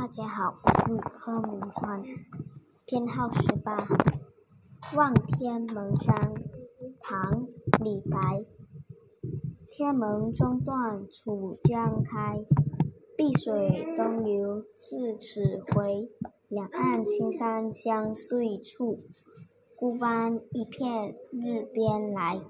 大家好我是柯明川编号十八望天门山唐李白。天门中断楚江开碧水东流至此回。两岸青山相对出孤帆一片日边来。